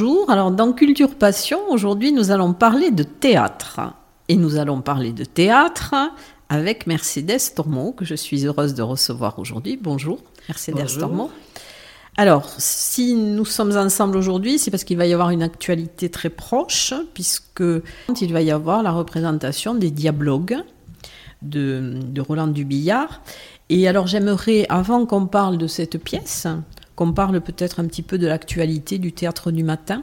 Bonjour, alors dans Culture Passion, aujourd'hui nous allons parler de théâtre. Et nous allons parler de théâtre avec Mercedes Tormont, que je suis heureuse de recevoir aujourd'hui. Bonjour, Mercedes Tormont. Alors, si nous sommes ensemble aujourd'hui, c'est parce qu'il va y avoir une actualité très proche, puisque il va y avoir la représentation des dialogues de, de Roland Dubillard. Et alors, j'aimerais, avant qu'on parle de cette pièce, qu'on parle peut-être un petit peu de l'actualité du théâtre du matin?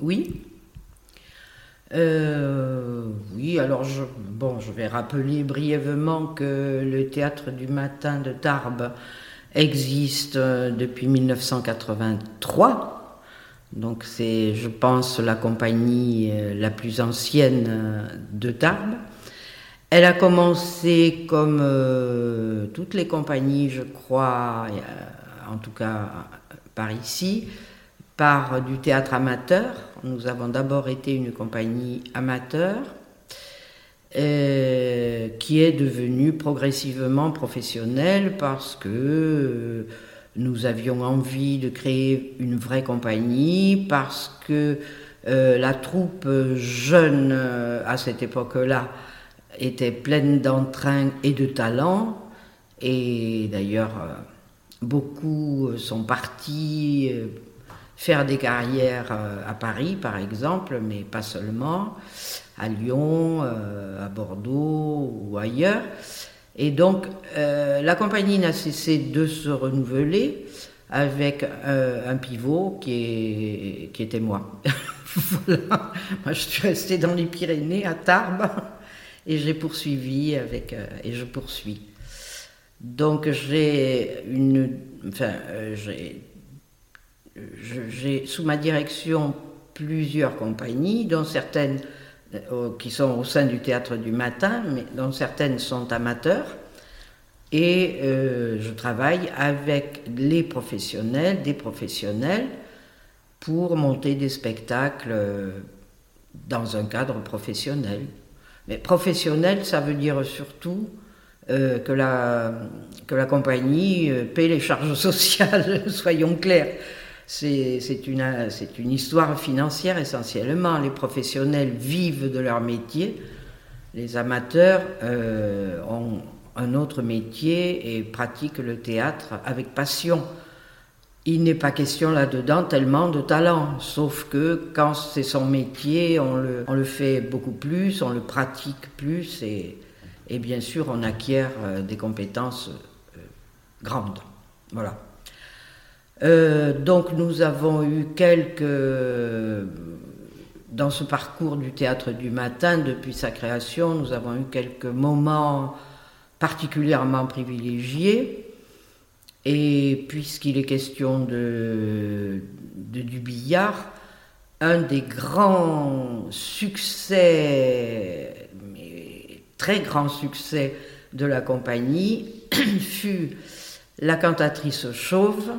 Oui. Euh, oui, alors je, bon, je vais rappeler brièvement que le théâtre du matin de Tarbes existe euh, depuis 1983. Donc c'est, je pense, la compagnie euh, la plus ancienne de Tarbes. Elle a commencé comme toutes les compagnies, je crois, en tout cas par ici, par du théâtre amateur. Nous avons d'abord été une compagnie amateur euh, qui est devenue progressivement professionnelle parce que euh, nous avions envie de créer une vraie compagnie, parce que euh, la troupe jeune à cette époque-là était pleine d'entrain et de talent. Et d'ailleurs, Beaucoup euh, sont partis euh, faire des carrières euh, à Paris, par exemple, mais pas seulement, à Lyon, à Bordeaux ou ailleurs. Et donc, la compagnie n'a cessé de se renouveler avec un pivot qui, était moi. voilà. Moi, je suis restée dans les Pyrénées, à Tarbes, et j'ai poursuivi avec, et je poursuis. Donc j'ai une, enfin, euh, j'ai sous ma direction plusieurs compagnies, dont certaines euh, qui sont au sein du théâtre du matin, mais dont certaines sont amateurs. Et euh, je travaille avec les professionnels, des professionnels, pour monter des spectacles dans un cadre professionnel. Mais professionnel, ça veut dire surtout euh, que, la, que la compagnie euh, paie les charges sociales, soyons clairs. C'est une, une histoire financière essentiellement. Les professionnels vivent de leur métier. Les amateurs euh, ont un autre métier et pratiquent le théâtre avec passion. Il n'est pas question là-dedans tellement de talent, sauf que quand c'est son métier, on le, on le, fait beaucoup plus, on le pratique plus et, et bien sûr on acquiert euh, des compétences euh, grandes. Voilà. Euh, donc nous avons eu quelques, dans ce parcours du théâtre du matin, depuis sa création, nous avons eu quelques moments particulièrement privilégiés. Et puisqu'il est question de, de, du billard, un des grands succès très grand succès de la compagnie fut La cantatrice chauve,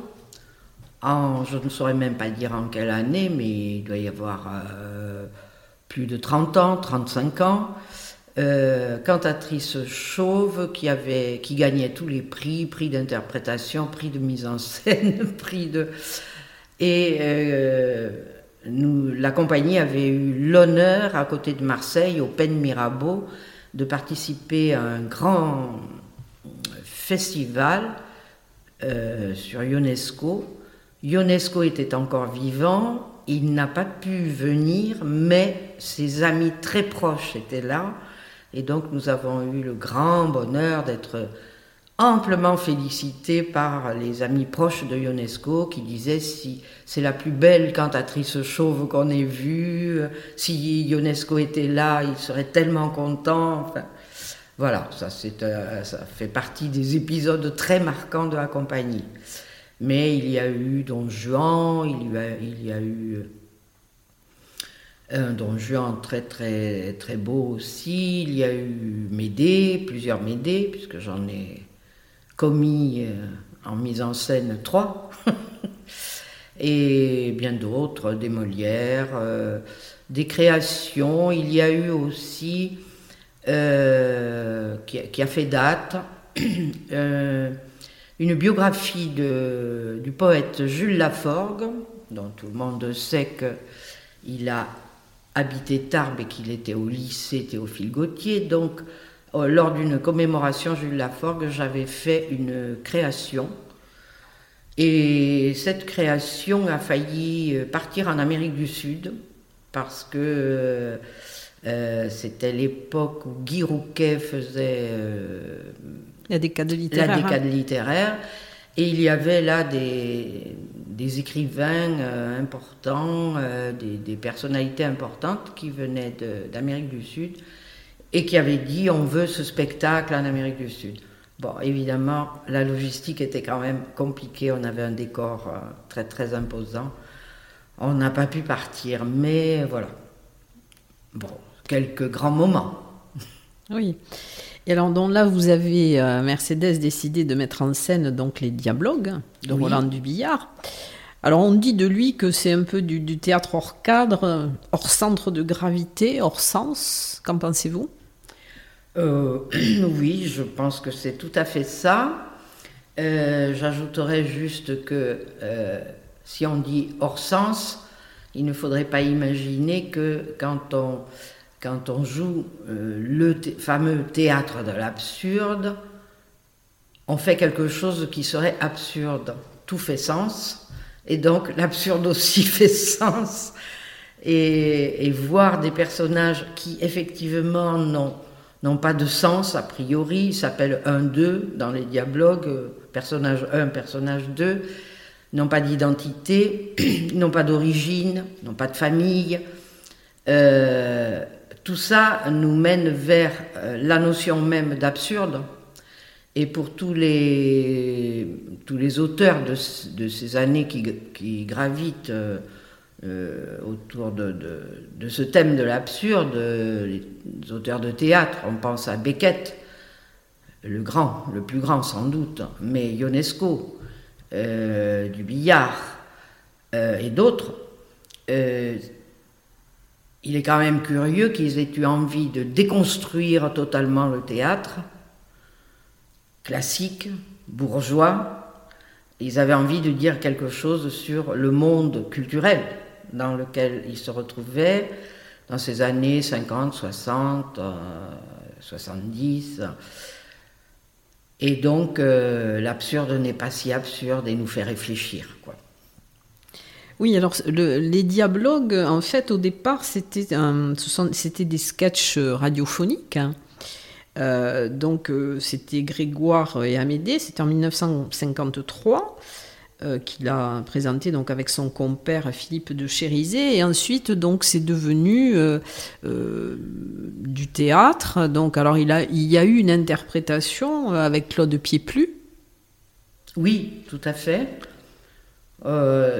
en, je ne saurais même pas dire en quelle année, mais il doit y avoir euh, plus de 30 ans, 35 ans. Euh, cantatrice chauve qui, avait, qui gagnait tous les prix, prix d'interprétation, prix de mise en scène, prix de... Et euh, nous, la compagnie avait eu l'honneur, à côté de Marseille, au Pen Mirabeau, de participer à un grand festival euh, sur UNESCO. UNESCO était encore vivant, il n'a pas pu venir, mais ses amis très proches étaient là. Et donc nous avons eu le grand bonheur d'être amplement félicité par les amis proches de Ionesco qui disaient si c'est la plus belle cantatrice chauve qu'on ait vue, si Ionesco était là, il serait tellement content. Voilà, ça, ça fait partie des épisodes très marquants de la compagnie. Mais il y a eu Don Juan, il y a, il y a eu un Don Juan très très très beau aussi. Il y a eu Médée, plusieurs Médées, puisque j'en ai commis en mise en scène trois. et bien d'autres, des Molières, euh, des créations. Il y a eu aussi, euh, qui, a fait date, euh, une biographie du poète Jules Laforgue, dont tout le monde sait qu'il a habité Tarbes et qu'il était au lycée Théophile Gautier. Donc, lors d'une commémoration Jules Laforgue, j'avais fait une création et cette création a failli euh, partir en Amérique du Sud parce que euh, euh, c'était l'époque où Guy Rouquet faisait la décade littéraire. La décade littéraire. Et il y avait là des, des écrivains importants, des, des, personnalités importantes qui venaient d'Amérique du Sud et qui avaient dit on veut ce spectacle en Amérique du Sud. Bon, évidemment, la logistique était quand même compliquée. On avait un décor euh, très très imposant. On n'a pas pu partir, mais voilà. Bon, quelques grands moments. Oui. Et alors, donc là, vous avez, euh, Mercedes, décidé de mettre en scène donc les Diablogues de Roland Dubillard. Alors, on dit de lui que c'est un peu du, du théâtre hors cadre, hors centre de gravité, hors sens. Qu'en pensez-vous? Euh, oui, je pense que c'est tout à fait ça. Euh, j'ajouterais juste que euh, si on dit hors sens, il ne faudrait pas imaginer que quand on, quand on joue le fameux théâtre de l'absurde, on fait quelque chose qui serait absurde. Tout fait sens, et donc l'absurde aussi fait sens. Et, et voir des personnages qui effectivement n'ont n'ont pas de sens a priori, ils s'appellent 1-2 dans les dialogues, euh, personnage 1, personnage 2, n'ont pas d'identité, n'ont pas d'origine, n'ont pas de famille. Euh, tout ça nous mène vers euh, la notion même d'absurde. Et pour tous les, auteurs de, de ces années qui gravitent euh, autour de, ce thème de l'absurde, les auteurs de théâtre, on pense à Beckett, le grand, le plus grand sans doute, mais Ionesco, euh, du billard euh, et d'autres, il est quand même curieux qu'ils aient eu envie de déconstruire totalement le théâtre classique, bourgeois. Ils avaient envie de dire quelque chose sur le monde culturel dans lequel il se retrouvait dans ces années 50, 60, 70. Et donc, euh, l'absurde n'est pas si absurde et nous fait réfléchir. Quoi. Oui, alors les diablogues, en fait, au départ, c'était des sketchs radiophoniques. Hein. Euh, donc, euh, c'était Grégoire et Amédée, c'était en 1953. Euh, qu'il a présenté donc avec son compère Philippe de Chérizet et ensuite donc c'est devenu euh, euh, du théâtre. Donc alors il a il y a eu une interprétation avec Claude Pieplu. Oui tout à fait.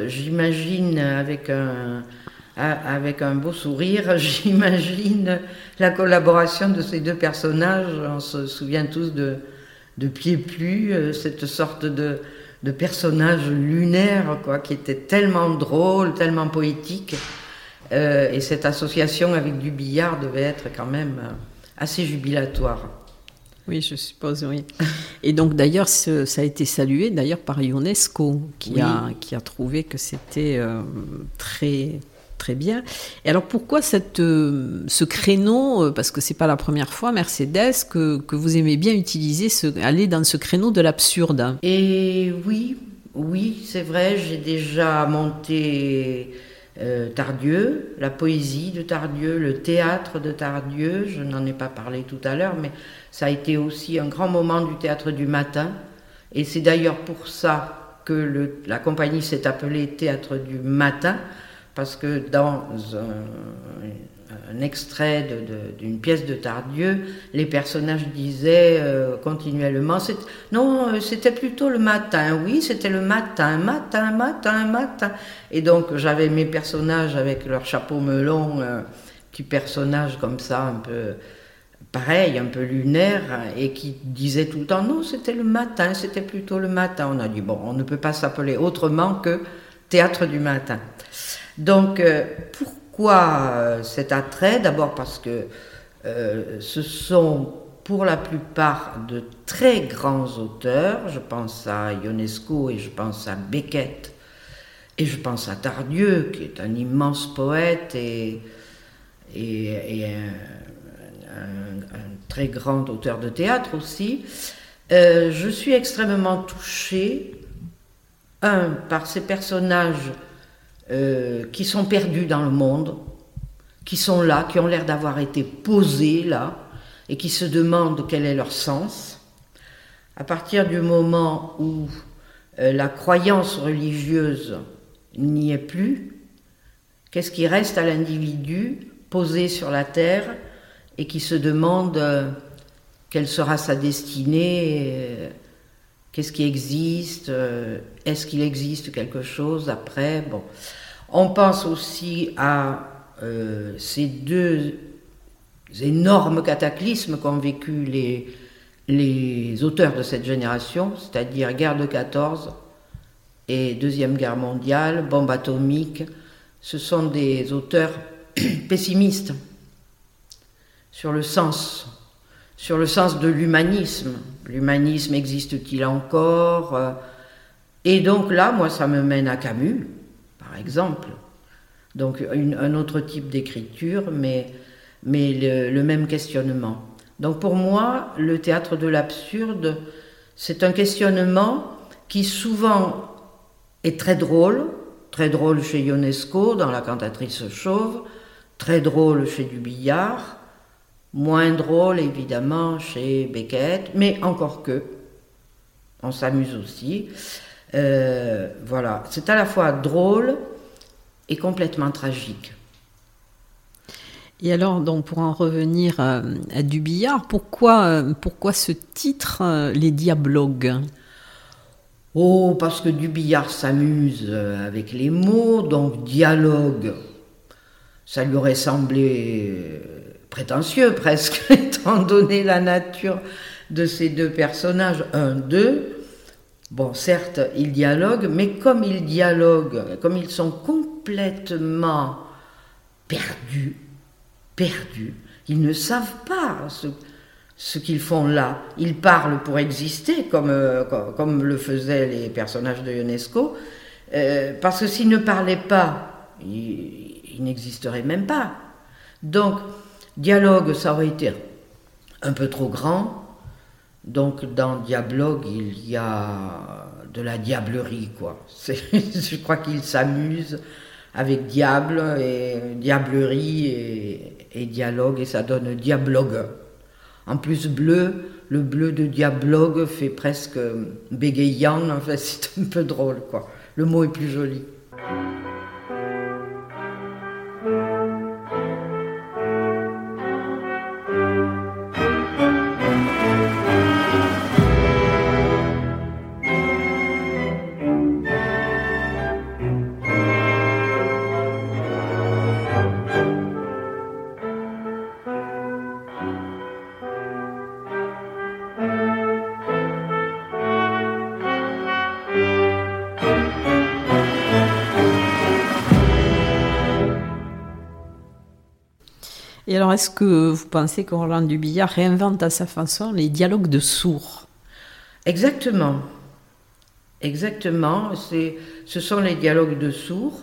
J'imagine avec un beau sourire, j'imagine la collaboration de ces deux personnages. On se souvient tous de, de cette sorte de, de personnages lunaires, quoi, qui étaient tellement drôles, tellement poétiques. Euh, et cette association avec du billard devait être quand même euh, assez jubilatoire. Oui, je suppose, oui. Et donc d'ailleurs, ça a été salué d'ailleurs par UNESCO, qui, a, qui a trouvé que c'était euh, très très bien. Et alors pourquoi cette, euh, ce créneau, euh, parce que c'est pas la première fois, Mercedes, que, que vous aimez bien utiliser, ce, aller dans ce créneau de l'absurde? Et oui, oui, c'est vrai, j'ai déjà monté euh, Tardieu, la poésie de Tardieu, le théâtre de Tardieu, je n'en ai pas parlé tout à l'heure, mais ça a été aussi un grand moment du théâtre du matin. Et c'est d'ailleurs pour ça que la compagnie s'est appelée Théâtre du matin, parce que dans un extrait d'une pièce de Tardieu, les personnages disaient euh, continuellement Non, euh, c'était plutôt le matin, oui, c'était le matin, matin, matin, matin. Et donc j'avais mes personnages avec leur chapeau melon, euh, petits personnages comme ça, un peu pareil, un peu lunaire, et qui disaient tout le temps Non, c'était le matin, c'était plutôt le matin. On a dit Bon, on ne peut pas s'appeler autrement que théâtre du matin. Donc, pourquoi pourquoi euh, cet attrait? D'abord parce que euh, ce sont pour la plupart de très grands auteurs, je pense à Ionesco et je pense à Beckett et je pense à Tardieu qui est un immense poète et, un, très grand auteur de théâtre aussi. Euh, je suis extrêmement touchée, un, par ces personnages euh, qui sont perdus dans le monde, qui sont là, qui ont l'air d'avoir été posés là, et qui se demandent quel est leur sens. À partir du moment où euh, la croyance religieuse n'y est plus, qu'est-ce qui reste à l'individu posé sur la terre et qui se demande euh, quelle sera sa destinée, qu'est-ce qui existe, est-ce qu'il existe quelque chose après? Bon, on pense aussi à euh, ces deux énormes cataclysmes qu'ont vécu les, les auteurs de cette génération, c'est-à-dire guerre de 14 et deuxième guerre mondiale, bombe atomique. Ce sont des auteurs pessimistes sur le sens, sur le sens de l'humanisme. L'humanisme existe-t-il encore et donc là, moi, ça me mène à Camus, par exemple. Donc un autre type d'écriture, mais, mais le, même questionnement. Donc pour moi, le théâtre de l'absurde, c'est un questionnement qui souvent est très drôle, très drôle chez Ionesco dans La cantatrice chauve, très drôle chez Dubillard, moins drôle évidemment chez Beckett, mais encore que, on s'amuse aussi. Euh, voilà, c'est à la fois drôle et complètement tragique. Et alors, donc, pour en revenir à, Dubillard, pourquoi, euh, pourquoi ce titre, euh, Les Diablogues? Oh, parce que Dubillard s'amuse avec les mots, donc dialogue, ça lui aurait semblé prétentieux presque, étant donné la nature de ces deux personnages, un, deux. Bon, certes, ils dialoguent, mais comme ils dialoguent, comme ils sont complètement perdus, perdus, ils ne savent pas ce, qu'ils font là. Ils parlent pour exister, comme, euh, comme, le faisaient les personnages de Ionesco, euh, parce que s'ils ne parlaient pas, ils, ils n'existeraient même pas. Donc, dialogue, ça aurait été un peu trop grand, donc dans Diablogue, il y a de la diablerie, quoi. Je crois qu'il s'amuse avec diable et diablerie et, dialogue et ça donne diablogue. En plus bleu, le bleu de diablogue fait presque bégayant, en fait c'est un peu drôle, quoi. Le mot est plus joli. Est-ce que vous pensez que Roland Dubillard réinvente à sa façon les dialogues de sourds? Exactement. Exactement. Ce sont les dialogues de sourds.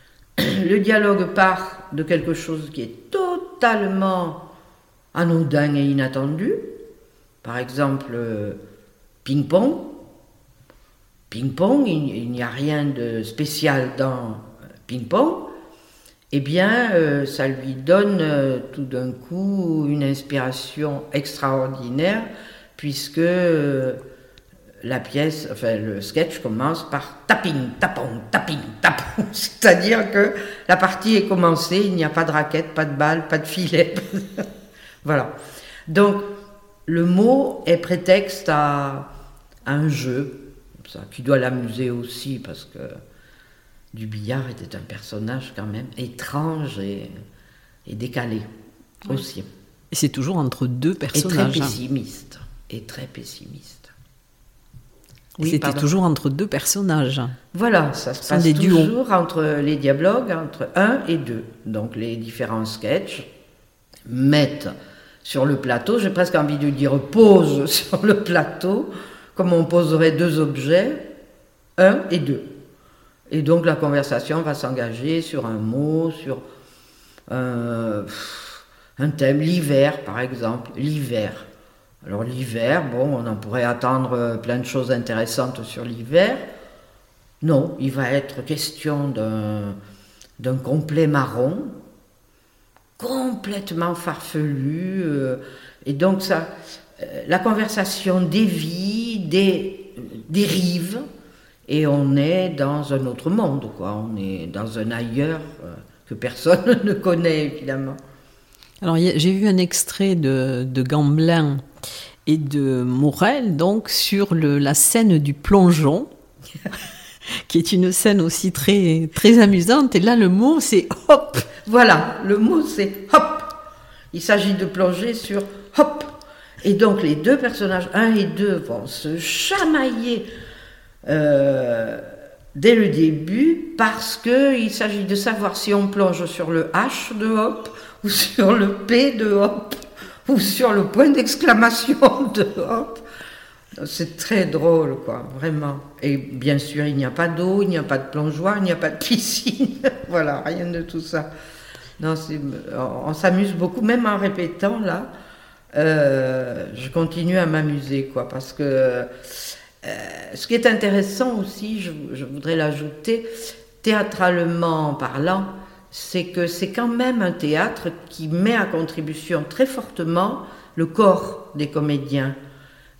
Le dialogue part de quelque chose qui est totalement anodin et inattendu. Par exemple, ping-pong. Ping-pong, il n'y a rien de spécial dans ping-pong eh bien, euh, ça lui donne euh, tout d'un coup une inspiration extraordinaire, puisque euh, la pièce, enfin le sketch commence par tapping, tapon, tapping, tapon. C'est-à-dire que la partie est commencée, il n'y a pas de raquette, pas de balle, pas de filet. voilà. Donc le mot est prétexte à, un jeu, ça, qui doit l'amuser aussi parce que du billard était un personnage quand même étrange et, décalé aussi. Et c'est toujours entre deux personnages. Et très hein. pessimiste. Et très pessimiste. Oui, C'était toujours entre deux personnages. Voilà, ça se passe toujours entre les dialogues, entre un et deux. Donc les différents sketchs mettent sur le plateau, j'ai presque envie de dire pose sur le plateau, comme on poserait deux objets, un et deux. Et donc la conversation va s'engager sur un mot, sur un thème, l'hiver par exemple, l'hiver. Alors l'hiver, bon, on en pourrait attendre euh, plein de choses intéressantes sur l'hiver. Non, il va être question d'un complet marron, complètement farfelu. Euh, et donc ça, euh, la conversation dévie, dérive, et on est dans un autre monde, quoi. On est dans un ailleurs que personne ne connaît, évidemment. Alors j'ai vu un extrait de, de Gamblin et de Morel, donc sur le, la scène du plongeon, qui est une scène aussi très, très amusante. Et là, le mot, c'est hop. Voilà, le mot, c'est hop. Il s'agit de plonger sur hop. Et donc, les deux personnages, un et deux, vont se chamailler euh, dès le début parce qu'il s'agit de savoir si on plonge sur le H de hop ou sur le P de hop ou sur le point d'exclamation de hop. C'est très drôle, quoi, vraiment. Et bien sûr, il n'y a pas d'eau, il n'y a pas de plongeoir, il n'y a pas de piscine. voilà, rien de tout ça. Non, on s'amuse beaucoup, même en répétant, là. Euh, je continue à m'amuser, quoi, parce que euh, ce qui est intéressant aussi, je, je voudrais l'ajouter, théâtralement parlant, c'est que c'est quand même un théâtre qui met à contribution très fortement le corps des comédiens.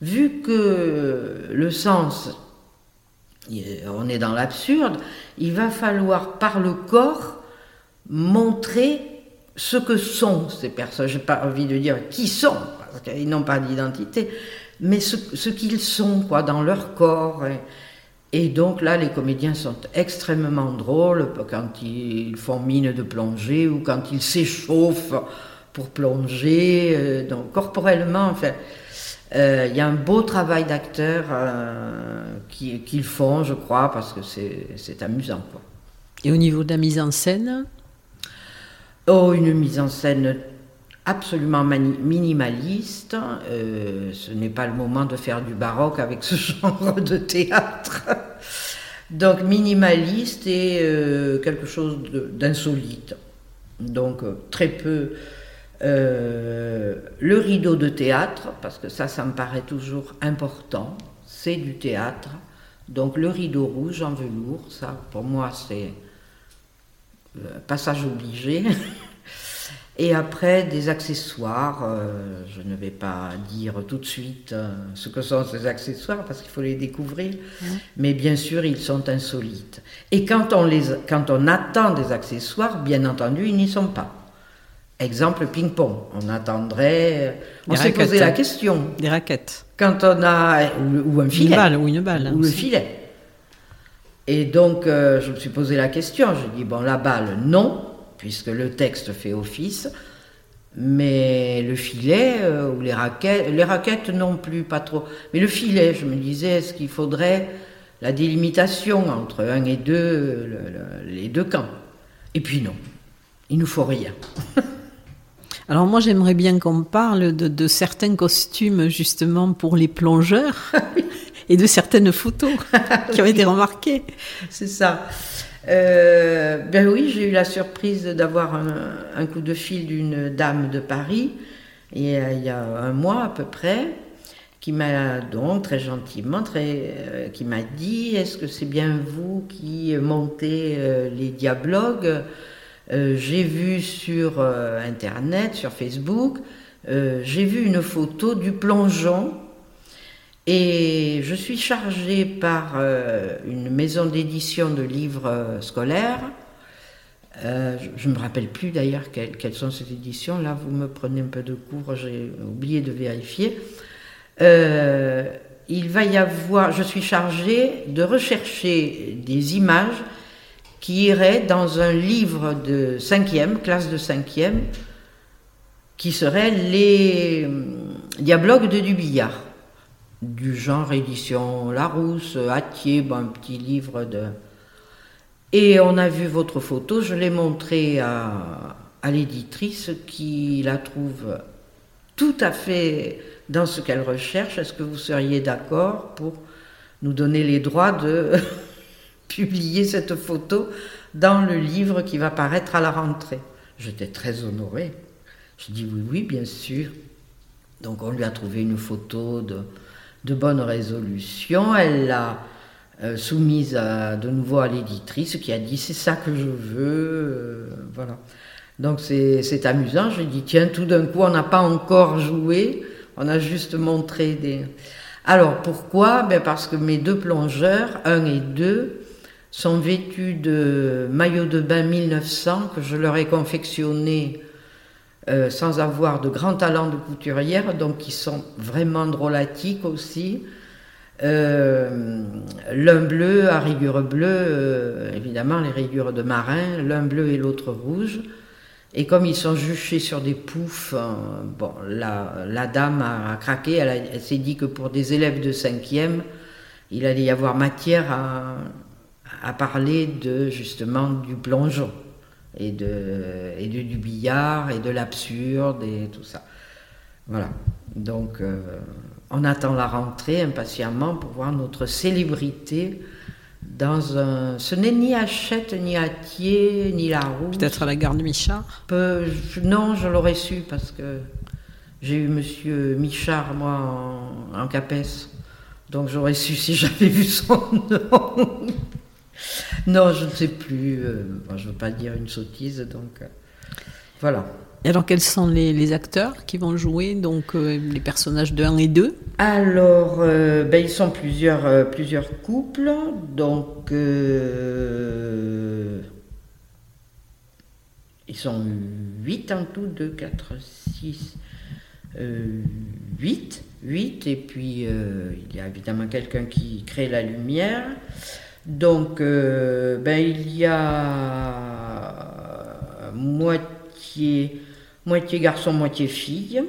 Vu que le sens, on est dans l'absurde, il va falloir par le corps montrer ce que sont ces personnes. Je n'ai pas envie de dire qui sont, parce qu'ils n'ont pas d'identité, mais ce, qu'ils sont quoi, dans leur corps. Et donc là, les comédiens sont extrêmement drôles quand ils font mine de plonger ou quand ils s'échauffent pour plonger. Euh, donc corporellement, enfin, euh, il y a un beau travail d'acteurs euh, qu'ils font, je crois, parce que c'est amusant. Quoi. Et au niveau de la mise en scène? Oh, une mise en scène absolument minimaliste. Euh, ce n'est pas le moment de faire du baroque avec ce genre de théâtre. Donc minimaliste et euh, quelque chose d'insolite. Donc euh, très peu le rideau de théâtre, parce que ça, ça me paraît toujours important. C'est du théâtre. Donc le rideau rouge en velours, ça pour moi c'est passage obligé. Et après, des accessoires. Euh, je ne vais pas dire tout de suite euh, ce que sont ces accessoires parce qu'il faut les découvrir. Mais bien sûr, ils sont insolites. Et quand on, les, quand on attend des accessoires, bien entendu, ils n'y sont pas. Exemple ping-pong. On attendrait. On s'est posé la question. Des raquettes. Quand on a. Ou, un filet. Une balle, ou une balle. Ou le filet. Et donc, euh, je me suis posé la question. J'ai dit, bon, la balle, non puisque le texte fait office, mais le filet euh, ou les raquettes, les raquettes non plus, pas trop. Mais le filet, je me disais, est-ce qu'il faudrait la délimitation entre un et deux, les deux camps? Et puis non, il nous faut rien. Alors moi j'aimerais bien qu'on parle de, de, certains costumes justement pour les plongeurs et de certaines photos qui ont été remarquées. C'est ça. Euh, ben oui, j'ai eu la surprise d'avoir un, coup de fil d'une dame de Paris, et, euh, il y a un mois à peu près, qui m'a donc très gentiment, très, euh, qui m'a dit Est-ce que c'est bien vous qui montez les diablogues? J'ai vu sur Internet, sur Facebook, j'ai vu une photo du plongeon Et je suis chargée par euh, une maison d'édition de livres euh, scolaires. Euh, je ne me rappelle plus d'ailleurs quelles, sont ces éditions. Là, vous me prenez un peu de cours, j'ai oublié de vérifier. il va y avoir, je suis chargée de rechercher des images qui iraient dans un livre de cinquième, classe de cinquième, qui serait les dialogues de Dubillard du genre édition Larousse, Attier, un petit livre de... Et on a vu votre photo, je l'ai montrée à, à l'éditrice qui la trouve tout à fait dans ce qu'elle recherche. Est-ce que vous seriez d'accord pour nous donner les droits de publier cette photo dans le livre qui va paraître à la rentrée? J'étais très honorée. Je dis oui, oui, bien sûr. Donc on lui a trouvé une photo de, de bonne résolution. Elle l'a euh, soumise de nouveau à l'éditrice qui a dit c'est ça que je veux. Euh, voilà. Donc c'est amusant. Je dit tiens, tout d'un coup, on n'a pas encore joué, on a juste montré des. Alors pourquoi? Ben Parce que mes deux plongeurs, un et deux, sont vêtus de maillots de bain 1900 que je leur ai confectionnés euh, sans avoir de grands talents de couturière, donc qui sont vraiment drôlatiques aussi. Euh, l'un bleu à rayures bleues, euh, évidemment les rayures de marin, l'un bleu et l'autre rouge. Et comme ils sont juchés sur des poufs, bon, la, dame a, craqué, elle, s'est dit que pour des élèves de cinquième, il allait y avoir matière à, à parler de justement du plongeon et, de, et du billard et de l'absurde et tout ça. Voilà. Donc, euh, on attend la rentrée impatiemment pour voir notre célébrité dans un. Ce n'est ni Hachette, ni Atier, ni La Rousse. Peut-être à la gare de Michard Non, je l'aurais su parce que j'ai eu monsieur Michard, moi, en, en Capes. Donc j'aurais su si j'avais vu son nom. Non, je ne sais plus. Euh, je ne veux pas dire une sottise, donc euh, voilà. Et alors, quels sont les, acteurs qui vont jouer donc euh, les personnages de 1 et 2 Alors, ben, ils sont plusieurs, plusieurs couples. Donc, ils sont 8 en tout 2, 4, 6, 8. 8. Et puis, il y a évidemment quelqu'un qui crée la lumière. Donc, euh, ben, il y a moitié, garçon, moitié fille.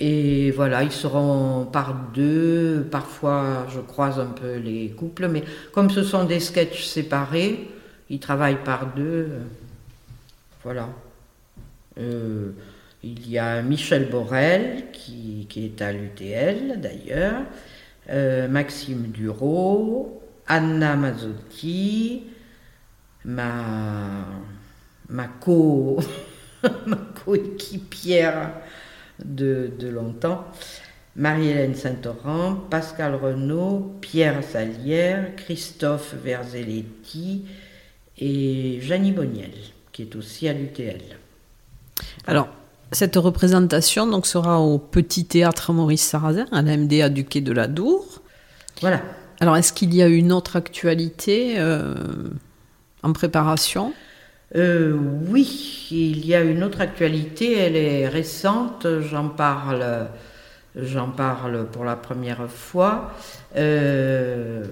Et voilà, ils seront par deux. Parfois, je croise un peu les couples, mais comme ce sont des sketchs séparés, ils travaillent par deux. Voilà. Euh, il y a Michel Borel, qui est à l'UTL d'ailleurs. Euh, Maxime Duro, Anna Mazzotti, ma, ma, co, ma coéquipière de, de longtemps, Marie-Hélène Saint-Laurent, Pascal Renaud, Pierre Salière, Christophe Verzelletti et Janie Boniel, qui est aussi à l'UTL. Alors, cette représentation donc, sera au Petit Théâtre Maurice Sarrazin, à la MDA du Quai de la Dour. Voilà. Alors, est-ce qu'il y a une autre actualité euh, en préparation? Euh, Oui, il y a une autre actualité. Elle est récente. J'en parle, j'en parle pour la première fois. Euh,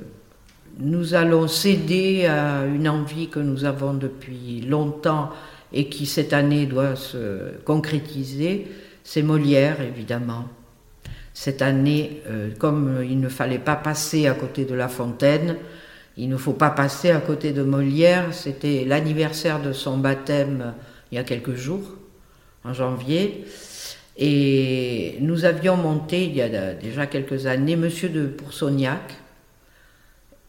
nous allons céder à une envie que nous avons depuis longtemps et qui cette année doit se concrétiser, c'est Molière évidemment. Cette année, euh, comme il ne fallait pas passer à côté de La Fontaine, il ne faut pas passer à côté de Molière. C'était l'anniversaire de son baptême euh, il y a quelques jours, en janvier. Et nous avions monté il y a déjà quelques années Monsieur de Poursognac.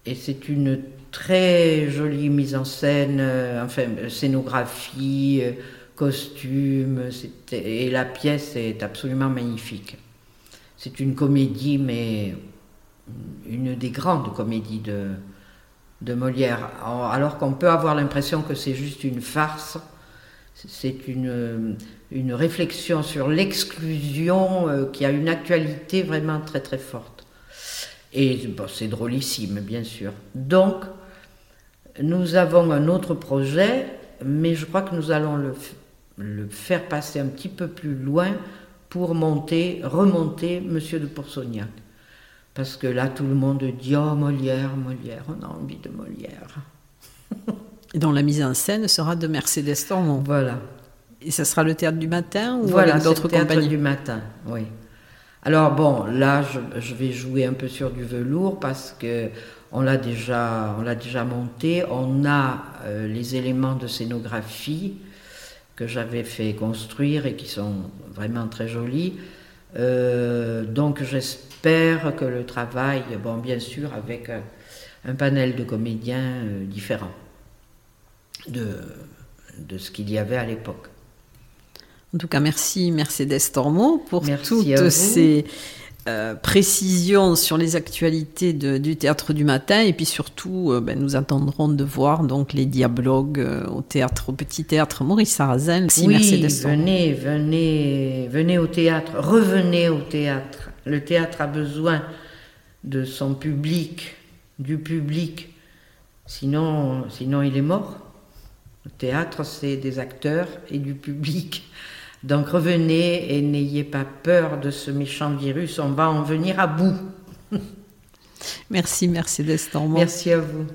Et c'est une très jolie mise en scène, euh, enfin scénographie, euh, costume, et la pièce est absolument magnifique. C'est une comédie, mais une des grandes comédies de, Molière. Alors qu'on peut avoir l'impression que c'est juste une farce, c'est une, une réflexion sur l'exclusion euh, qui a une actualité vraiment très très forte. Et bon, c'est drôlissime, bien sûr. Donc, nous avons un autre projet, mais je crois que nous allons le, le faire passer un petit peu plus loin pour monter, remonter Monsieur de Poursognac. Parce que là, tout le monde dit Oh, Molière, Molière, on a envie de Molière. Et dont la mise en scène sera de Mercedes Tormont. Voilà. Et ça sera le théâtre du matin ou voilà, d'autres c'est le théâtre compagnies? du matin, oui. Alors bon, là, je, vais jouer un peu sur du velours parce que on l'a déjà, monté. On a euh, les éléments de scénographie que j'avais fait construire et qui sont vraiment très jolis. Euh, donc j'espère que le travail, bon, bien sûr, avec un, un panel de comédiens euh, différents de ce qu'il y avait à l'époque. En tout cas, merci Mercedes Tormont pour Merci toutes ces euh, précisions sur les actualités de- du théâtre du matin. Et puis surtout, euh, ben, nous attendrons de voir donc les dialogues euh, au théâtre, au petit théâtre Maurice Sarrazin. Oui, Mercedes Tormont. venez, venez, venez au théâtre, revenez au théâtre. Le théâtre a besoin de son public, du public. Sinon, sinon il est mort. Le théâtre, c'est des acteurs et du public. Donc revenez et n'ayez pas peur de ce méchant virus, on va en venir à bout. Merci Mercedes Tormont. Merci à vous.